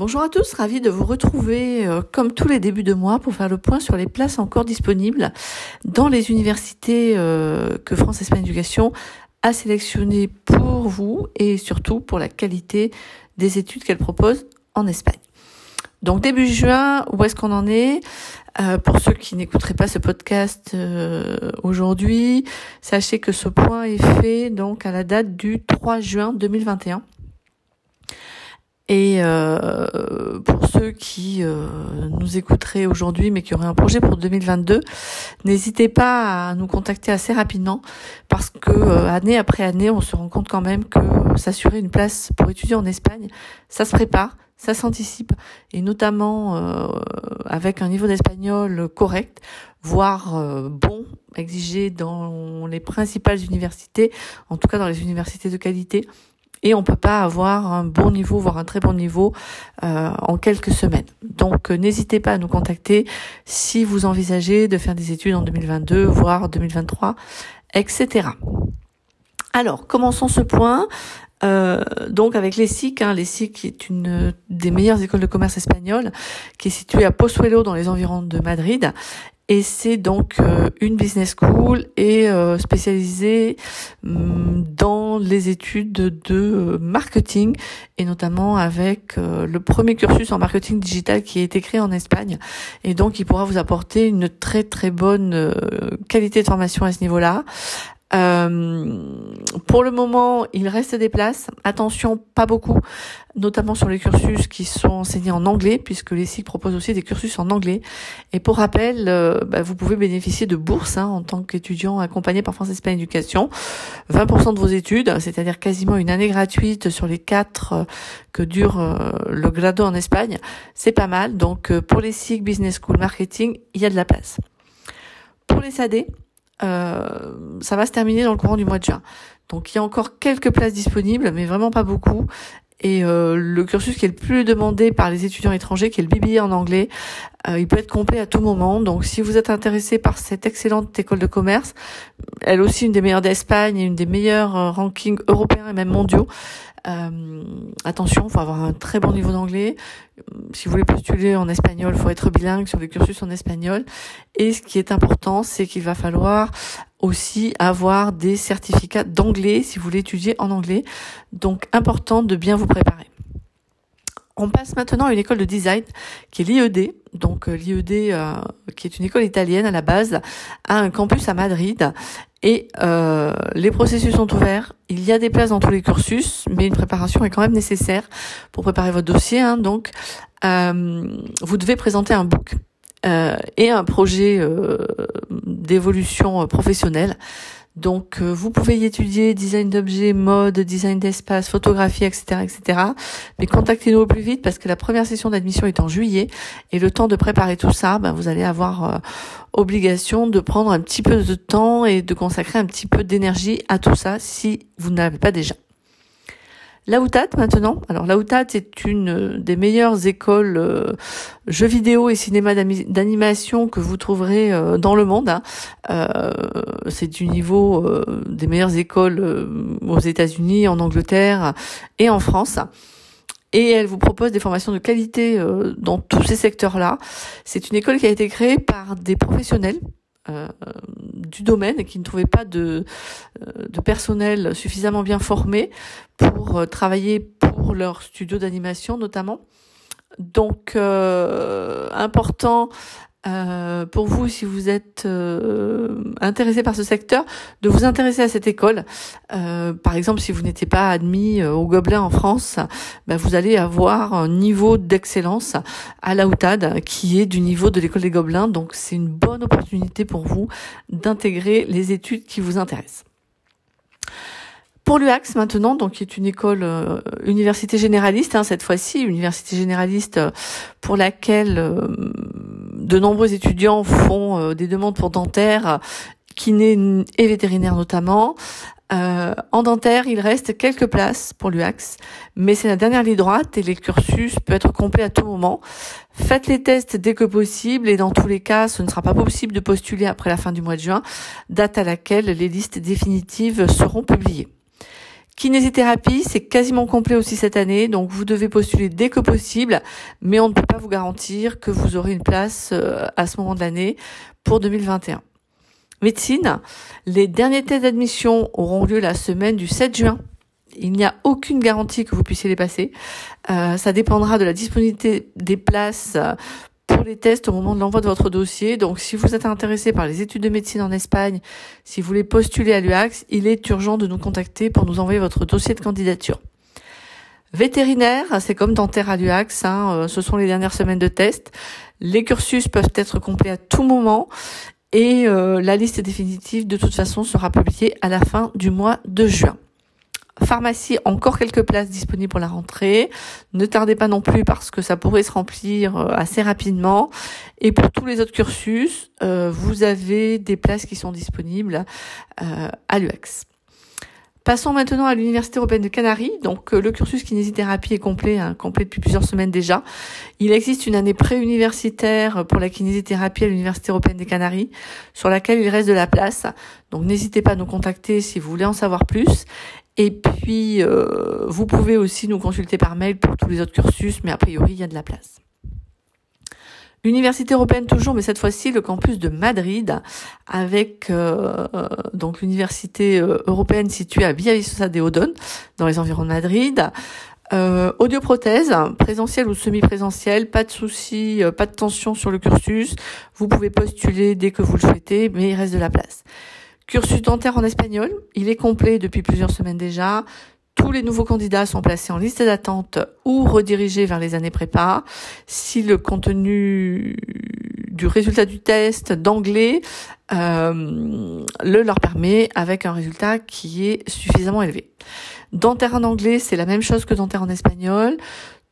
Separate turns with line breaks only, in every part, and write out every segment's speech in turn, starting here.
Bonjour à tous, ravi de vous retrouver euh, comme tous les débuts de mois pour faire le point sur les places encore disponibles dans les universités euh, que France Espagne Éducation a sélectionnées pour vous et surtout pour la qualité des études qu'elle propose en Espagne. Donc début juin, où est-ce qu'on en est? Euh, Pour ceux qui n'écouteraient pas ce podcast aujourd'hui, sachez que ce point est fait donc à la date du 3 juin 2021. Et euh, pour ceux qui euh, nous écouteraient aujourd'hui mais qui auraient un projet pour 2022, n'hésitez pas à nous contacter assez rapidement parce que euh, année après année, on se rend compte quand même que s'assurer une place pour étudier en Espagne, ça se prépare, ça s'anticipe et notamment avec un niveau d'espagnol correct, voire bon, exigé dans les principales universités, en tout cas dans les universités de qualité et on peut pas avoir un bon niveau, voire un très bon niveau euh, en quelques semaines. Donc euh, n'hésitez pas à nous contacter si vous envisagez de faire des études en 2022, voire 2023, etc. Alors, commençons ce point. Euh, donc avec l'ESIC, hein, l'ESIC est une des meilleures écoles de commerce espagnoles, qui est située à Pozuelo dans les environs de Madrid. Et c'est donc euh, une business school et euh, spécialisée mm, dans les études de euh, marketing et notamment avec le premier cursus en marketing digital qui a été créé en Espagne. Et donc il pourra vous apporter une très très bonne qualité de formation à ce niveau-là euh, pour le moment, il reste des places. Attention, pas beaucoup, notamment sur les cursus qui sont enseignés en anglais, puisque les SIC proposent aussi des cursus en anglais. Et pour rappel, euh, bah, vous pouvez bénéficier de bourses hein, en tant qu'étudiant accompagné par France Espagne Éducation. 20% de vos études, c'est-à-dire quasiment une année gratuite sur les quatre euh, que dure le grado en Espagne. C'est pas mal. Donc pour les SIC Business School Marketing, il y a de la place. Pour les SAD, ça va se terminer dans le courant du mois de juin. Donc il y a encore quelques places disponibles, mais vraiment pas beaucoup. Et euh, le cursus qui est le plus demandé par les étudiants étrangers, qui est le BBA en anglais, euh, il peut être complet à tout moment. Donc si vous êtes intéressé par cette excellente école de commerce, elle aussi une des meilleures d'Espagne et une des meilleures rankings européens et même mondiaux, euh, attention, faut avoir un très bon niveau d'anglais. Si vous voulez postuler en espagnol, faut être bilingue sur les cursus en espagnol. Et ce qui est important, c'est qu'il va falloir aussi avoir des certificats d'anglais si vous voulez étudier en anglais. Donc important de bien vous préparer. On passe maintenant à une école de design qui est l'IED. Donc euh, l'IED, euh, qui est une école italienne à la base, a un campus à Madrid et euh, les processus sont ouverts. Il y a des places dans tous les cursus, mais une préparation est quand même nécessaire pour préparer votre dossier. Hein. donc vous devez présenter un book et un projet d'évolution professionnelle. Donc euh, vous pouvez y étudier design d'objets, mode, design d'espace, photographie, etc., etc. Mais contactez-nous au plus vite parce que la première session d'admission est en juillet et le temps de préparer tout ça, ben, vous allez avoir euh, obligation de prendre un petit peu de temps et de consacrer un petit peu d'énergie à tout ça si vous n'avez pas déjà. La maintenant. Alors la c'est une des meilleures écoles euh, jeux vidéo et cinéma d'animation que vous trouverez euh, dans le monde. Hein. Euh, c'est du niveau des meilleures écoles aux États-Unis, en Angleterre et en France et elle vous propose des formations de qualité dans tous ces secteurs-là. C'est une école qui a été créée par des professionnels euh, du domaine et qui ne trouvaient pas de, euh, personnel suffisamment bien formé pour euh, travailler pour leur studio d'animation notamment. Donc important euh, pour vous, si vous êtes euh, intéressé par ce secteur, de vous intéresser à cette école. Euh, par exemple, si vous n'étiez pas admis au Gobelin en France, ben, vous allez avoir un niveau d'excellence à la UTAD qui est du niveau de l'école des Gobelins. Donc, c'est une bonne opportunité pour vous d'intégrer les études qui vous intéressent. Pour l'UAX maintenant, donc qui est une école université généraliste, hein, cette fois-ci, université généraliste pour laquelle de nombreux étudiants font euh, des demandes pour dentaire, kiné et vétérinaire notamment. Euh, en dentaire, il reste quelques places pour l'UAX, mais c'est la dernière ligne droite et les cursus peut être complet à tout moment. Faites les tests dès que possible et dans tous les cas, ce ne sera pas possible de postuler après la fin du mois de juin, date à laquelle les listes définitives seront publiées. Kinésithérapie, c'est quasiment complet aussi cette année, donc vous devez postuler dès que possible, mais on ne peut pas vous garantir que vous aurez une place euh, à ce moment de l'année pour 2021. Médecine, les derniers tests d'admission auront lieu la semaine du 7 juin. Il n'y a aucune garantie que vous puissiez les passer. Euh, ça dépendra de la disponibilité des places pour les tests au moment de l'envoi de votre dossier. Donc si vous êtes intéressé par les études de médecine en Espagne, si vous voulez postuler à l'UAX, il est urgent de nous contacter pour nous envoyer votre dossier de candidature. Vétérinaire, c'est comme dentaire à l'UAX, hein, euh, ce sont les dernières semaines de tests. Les cursus peuvent être complets à tout moment et euh, la liste définitive de toute façon sera publiée à la fin du mois de juin. Pharmacie, encore quelques places disponibles pour la rentrée. Ne tardez pas non plus parce que ça pourrait se remplir euh, assez rapidement. Et pour tous les autres cursus, euh, vous avez des places qui sont disponibles euh, à l'UX. Passons maintenant à l'Université européenne de Canaries. Donc le cursus kinésithérapie est complet, hein, complet depuis plusieurs semaines déjà. Il existe une année préuniversitaire pour la kinésithérapie à l'Université européenne des Canaries, sur laquelle il reste de la place. Donc n'hésitez pas à nous contacter si vous voulez en savoir plus. Et puis, euh, vous pouvez aussi nous consulter par mail pour tous les autres cursus, mais a priori, il y a de la place. L'université européenne toujours, mais cette fois-ci le campus de Madrid, avec euh, donc l'université euh, européenne située à Villaviciosa de Odon, dans les environs de Madrid. Euh, audioprothèse, présentiel ou semi-présentiel, pas de souci, pas de tension sur le cursus. Vous pouvez postuler dès que vous le souhaitez, mais il reste de la place. Cursus dentaire en espagnol, il est complet depuis plusieurs semaines déjà. Tous les nouveaux candidats sont placés en liste d'attente ou redirigés vers les années prépa. Si le contenu du résultat du test d'anglais euh, le leur permet avec un résultat qui est suffisamment élevé. Dentaire en anglais, c'est la même chose que dentaire en espagnol.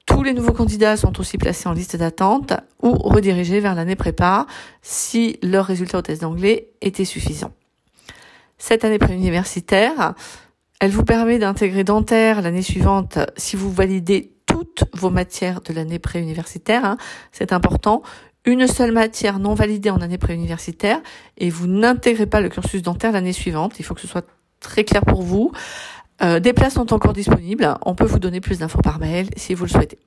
Tous les nouveaux candidats sont aussi placés en liste d'attente ou redirigés vers l'année prépa si leur résultat au test d'anglais était suffisant cette année préuniversitaire. Elle vous permet d'intégrer dentaire l'année suivante si vous validez toutes vos matières de l'année préuniversitaire. Hein. C'est important. Une seule matière non validée en année préuniversitaire et vous n'intégrez pas le cursus dentaire l'année suivante. Il faut que ce soit très clair pour vous. Euh, des places sont encore disponibles. On peut vous donner plus d'infos par mail si vous le souhaitez.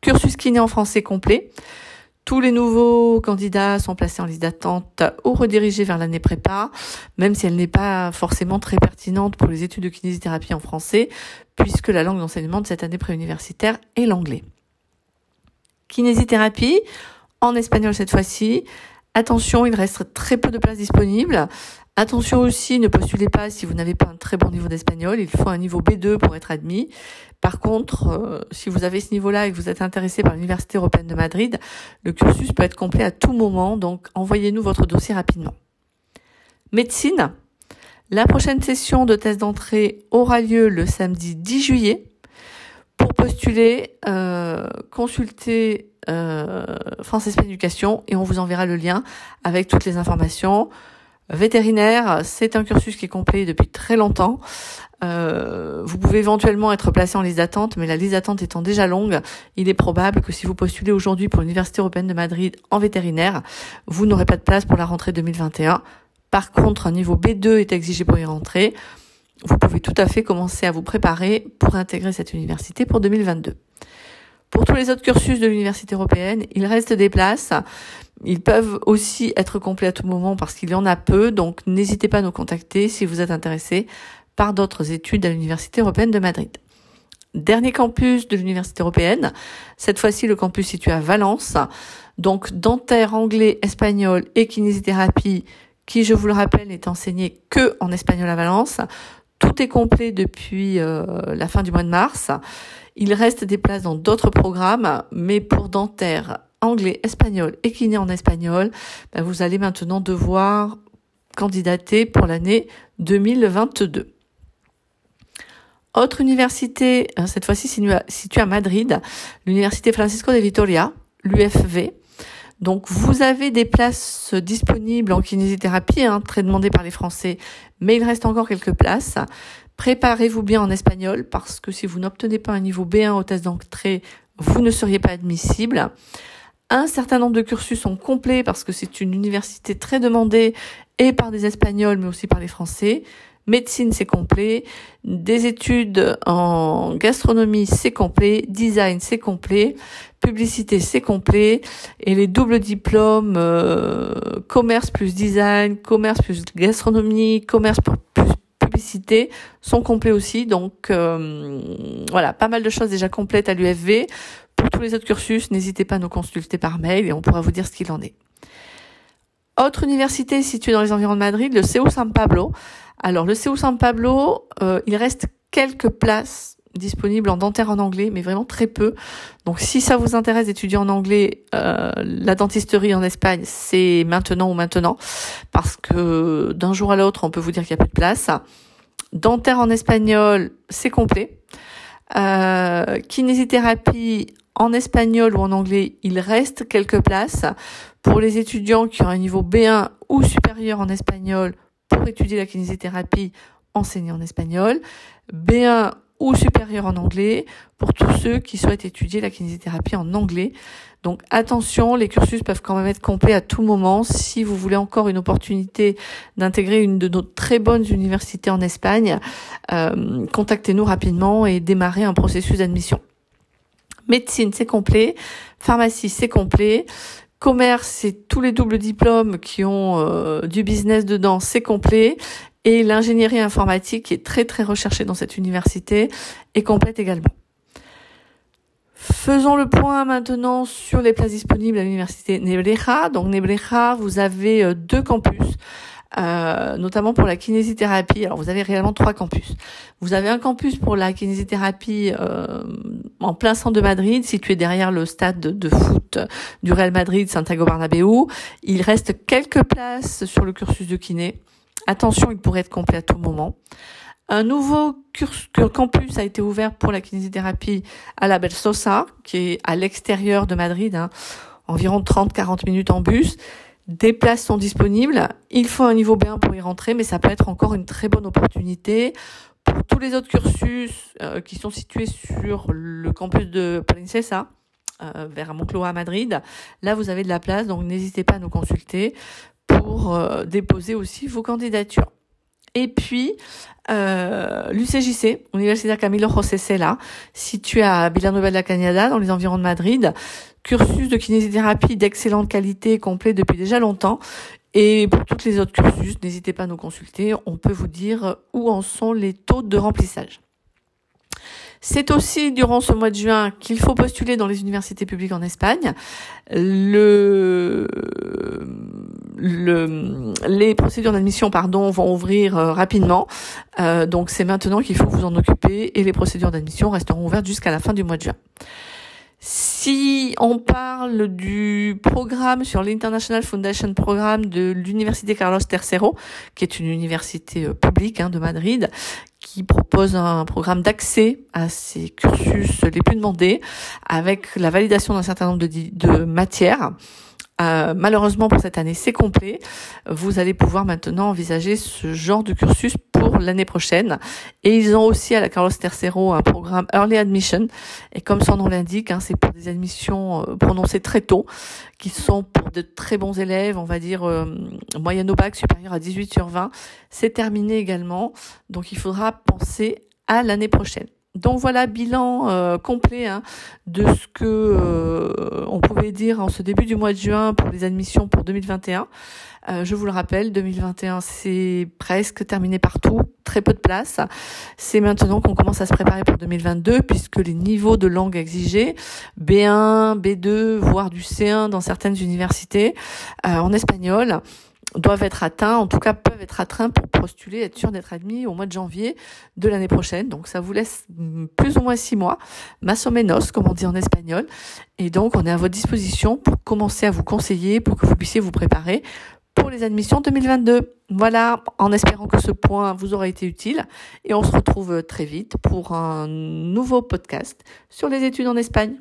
Cursus kiné en français complet. Tous les nouveaux candidats sont placés en liste d'attente ou redirigés vers l'année prépa, même si elle n'est pas forcément très pertinente pour les études de kinésithérapie en français, puisque la langue d'enseignement de cette année préuniversitaire est l'anglais. Kinésithérapie, en espagnol cette fois-ci. Attention, il reste très peu de places disponibles. Attention aussi, ne postulez pas si vous n'avez pas un très bon niveau d'espagnol. Il faut un niveau B2 pour être admis. Par contre, euh, si vous avez ce niveau-là et que vous êtes intéressé par l'Université européenne de Madrid, le cursus peut être complet à tout moment, donc envoyez-nous votre dossier rapidement. Médecine. La prochaine session de test d'entrée aura lieu le samedi 10 juillet. Pour postuler, euh, consultez euh, France Espagne et on vous enverra le lien avec toutes les informations. Vétérinaire, c'est un cursus qui est complet depuis très longtemps. Euh, vous pouvez éventuellement être placé en liste d'attente, mais la liste d'attente étant déjà longue, il est probable que si vous postulez aujourd'hui pour l'Université européenne de Madrid en vétérinaire, vous n'aurez pas de place pour la rentrée 2021. Par contre, un niveau B2 est exigé pour y rentrer. Vous pouvez tout à fait commencer à vous préparer pour intégrer cette université pour 2022. Pour tous les autres cursus de l'université européenne, il reste des places. Ils peuvent aussi être complets à tout moment parce qu'il y en a peu, donc n'hésitez pas à nous contacter si vous êtes intéressé par d'autres études à l'Université européenne de Madrid. Dernier campus de l'Université européenne, cette fois-ci le campus situé à Valence, donc dentaire, anglais, espagnol et kinésithérapie, qui je vous le rappelle n'est enseigné que en espagnol à Valence. Tout est complet depuis euh, la fin du mois de mars. Il reste des places dans d'autres programmes, mais pour dentaire, anglais, espagnol et kiné en espagnol, ben vous allez maintenant devoir candidater pour l'année 2022. Autre université, euh, cette fois-ci située à Madrid, l'université Francisco de Vitoria, l'UFV. Donc vous avez des places disponibles en kinésithérapie, hein, très demandées par les Français, mais il reste encore quelques places. Préparez-vous bien en espagnol parce que si vous n'obtenez pas un niveau B1 au test d'entrée, vous ne seriez pas admissible. Un certain nombre de cursus sont complets parce que c'est une université très demandée et par des Espagnols mais aussi par les Français. Médecine, c'est complet. Des études en gastronomie, c'est complet. Design, c'est complet. Publicité, c'est complet. Et les doubles diplômes, euh, commerce plus design, commerce plus gastronomie, commerce plus publicité sont complets aussi. Donc euh, voilà, pas mal de choses déjà complètes à l'UFV. Pour tous les autres cursus, n'hésitez pas à nous consulter par mail et on pourra vous dire ce qu'il en est. Autre université située dans les environs de Madrid, le CEU San Pablo. Alors le CEU San Pablo, euh, il reste quelques places disponibles en dentaire en anglais, mais vraiment très peu. Donc si ça vous intéresse d'étudier en anglais, euh, la dentisterie en Espagne, c'est maintenant ou maintenant, parce que d'un jour à l'autre, on peut vous dire qu'il n'y a plus de place. Dentaire en espagnol, c'est complet. Euh, kinésithérapie en espagnol ou en anglais, il reste quelques places. Pour les étudiants qui ont un niveau B1 ou supérieur en espagnol pour étudier la kinésithérapie, enseigner en espagnol. B1 ou supérieur en anglais pour tous ceux qui souhaitent étudier la kinésithérapie en anglais. Donc attention, les cursus peuvent quand même être complets à tout moment. Si vous voulez encore une opportunité d'intégrer une de nos très bonnes universités en Espagne, euh, contactez-nous rapidement et démarrez un processus d'admission. Médecine, c'est complet. Pharmacie, c'est complet. Commerce, c'est tous les doubles diplômes qui ont euh, du business dedans, c'est complet. Et l'ingénierie informatique, qui est très très recherchée dans cette université, est complète également. Faisons le point maintenant sur les places disponibles à l'université Nebreja. Donc Nebreja, vous avez euh, deux campus. Euh, notamment pour la kinésithérapie. Alors vous avez réellement trois campus. Vous avez un campus pour la kinésithérapie euh, en plein centre de Madrid, situé derrière le stade de, foot du Real Madrid Santiago Bernabéu. Il reste quelques places sur le cursus de kiné. Attention, il pourrait être complet à tout moment. Un nouveau campus a été ouvert pour la kinésithérapie à la Belsosa, qui est à l'extérieur de Madrid, hein, environ 30-40 minutes en bus. Des places sont disponibles. Il faut un niveau B1 pour y rentrer, mais ça peut être encore une très bonne opportunité. Pour tous les autres cursus euh, qui sont situés sur le campus de Princesa, euh, vers Moncloa à Madrid, là vous avez de la place, donc n'hésitez pas à nous consulter pour euh, déposer aussi vos candidatures. Et puis, euh, l'UCJC, Universidad Camilo José Cela, situé à Villanueva de la Cañada, dans les environs de Madrid. Cursus de kinésithérapie d'excellente qualité, complet depuis déjà longtemps. Et pour toutes les autres cursus, n'hésitez pas à nous consulter. On peut vous dire où en sont les taux de remplissage. C'est aussi durant ce mois de juin qu'il faut postuler dans les universités publiques en Espagne. Le, le, les procédures d'admission, pardon, vont ouvrir euh, rapidement. Euh, donc c'est maintenant qu'il faut vous en occuper et les procédures d'admission resteront ouvertes jusqu'à la fin du mois de juin. Si on parle du programme sur l'International Foundation Programme de l'Université Carlos III, qui est une université euh, publique hein, de Madrid, qui propose un programme d'accès à ces cursus les plus demandés, avec la validation d'un certain nombre de, matières. Euh, malheureusement pour cette année, c'est complet. Vous allez pouvoir maintenant envisager ce genre de cursus l'année prochaine. Et ils ont aussi à la Carlos Tercero un programme Early Admission. Et comme son nom l'indique, hein, c'est pour des admissions euh, prononcées très tôt, qui sont pour de très bons élèves, on va dire euh, moyenne au bac supérieure à 18 sur 20. C'est terminé également. Donc il faudra penser à l'année prochaine. Donc voilà, bilan euh, complet hein, de ce que euh, on pouvait dire en ce début du mois de juin pour les admissions pour 2021. Euh, je vous le rappelle, 2021 c'est presque terminé partout, très peu de place. C'est maintenant qu'on commence à se préparer pour 2022 puisque les niveaux de langue exigés, B1, B2, voire du C1 dans certaines universités en espagnol, doivent être atteints, en tout cas peuvent être atteints pour postuler, être sûr d'être admis au mois de janvier de l'année prochaine. Donc ça vous laisse plus ou moins six mois, más o comme on dit en espagnol. Et donc on est à votre disposition pour commencer à vous conseiller, pour que vous puissiez vous préparer pour les admissions 2022. Voilà, en espérant que ce point vous aura été utile. Et on se retrouve très vite pour un nouveau podcast sur les études en Espagne.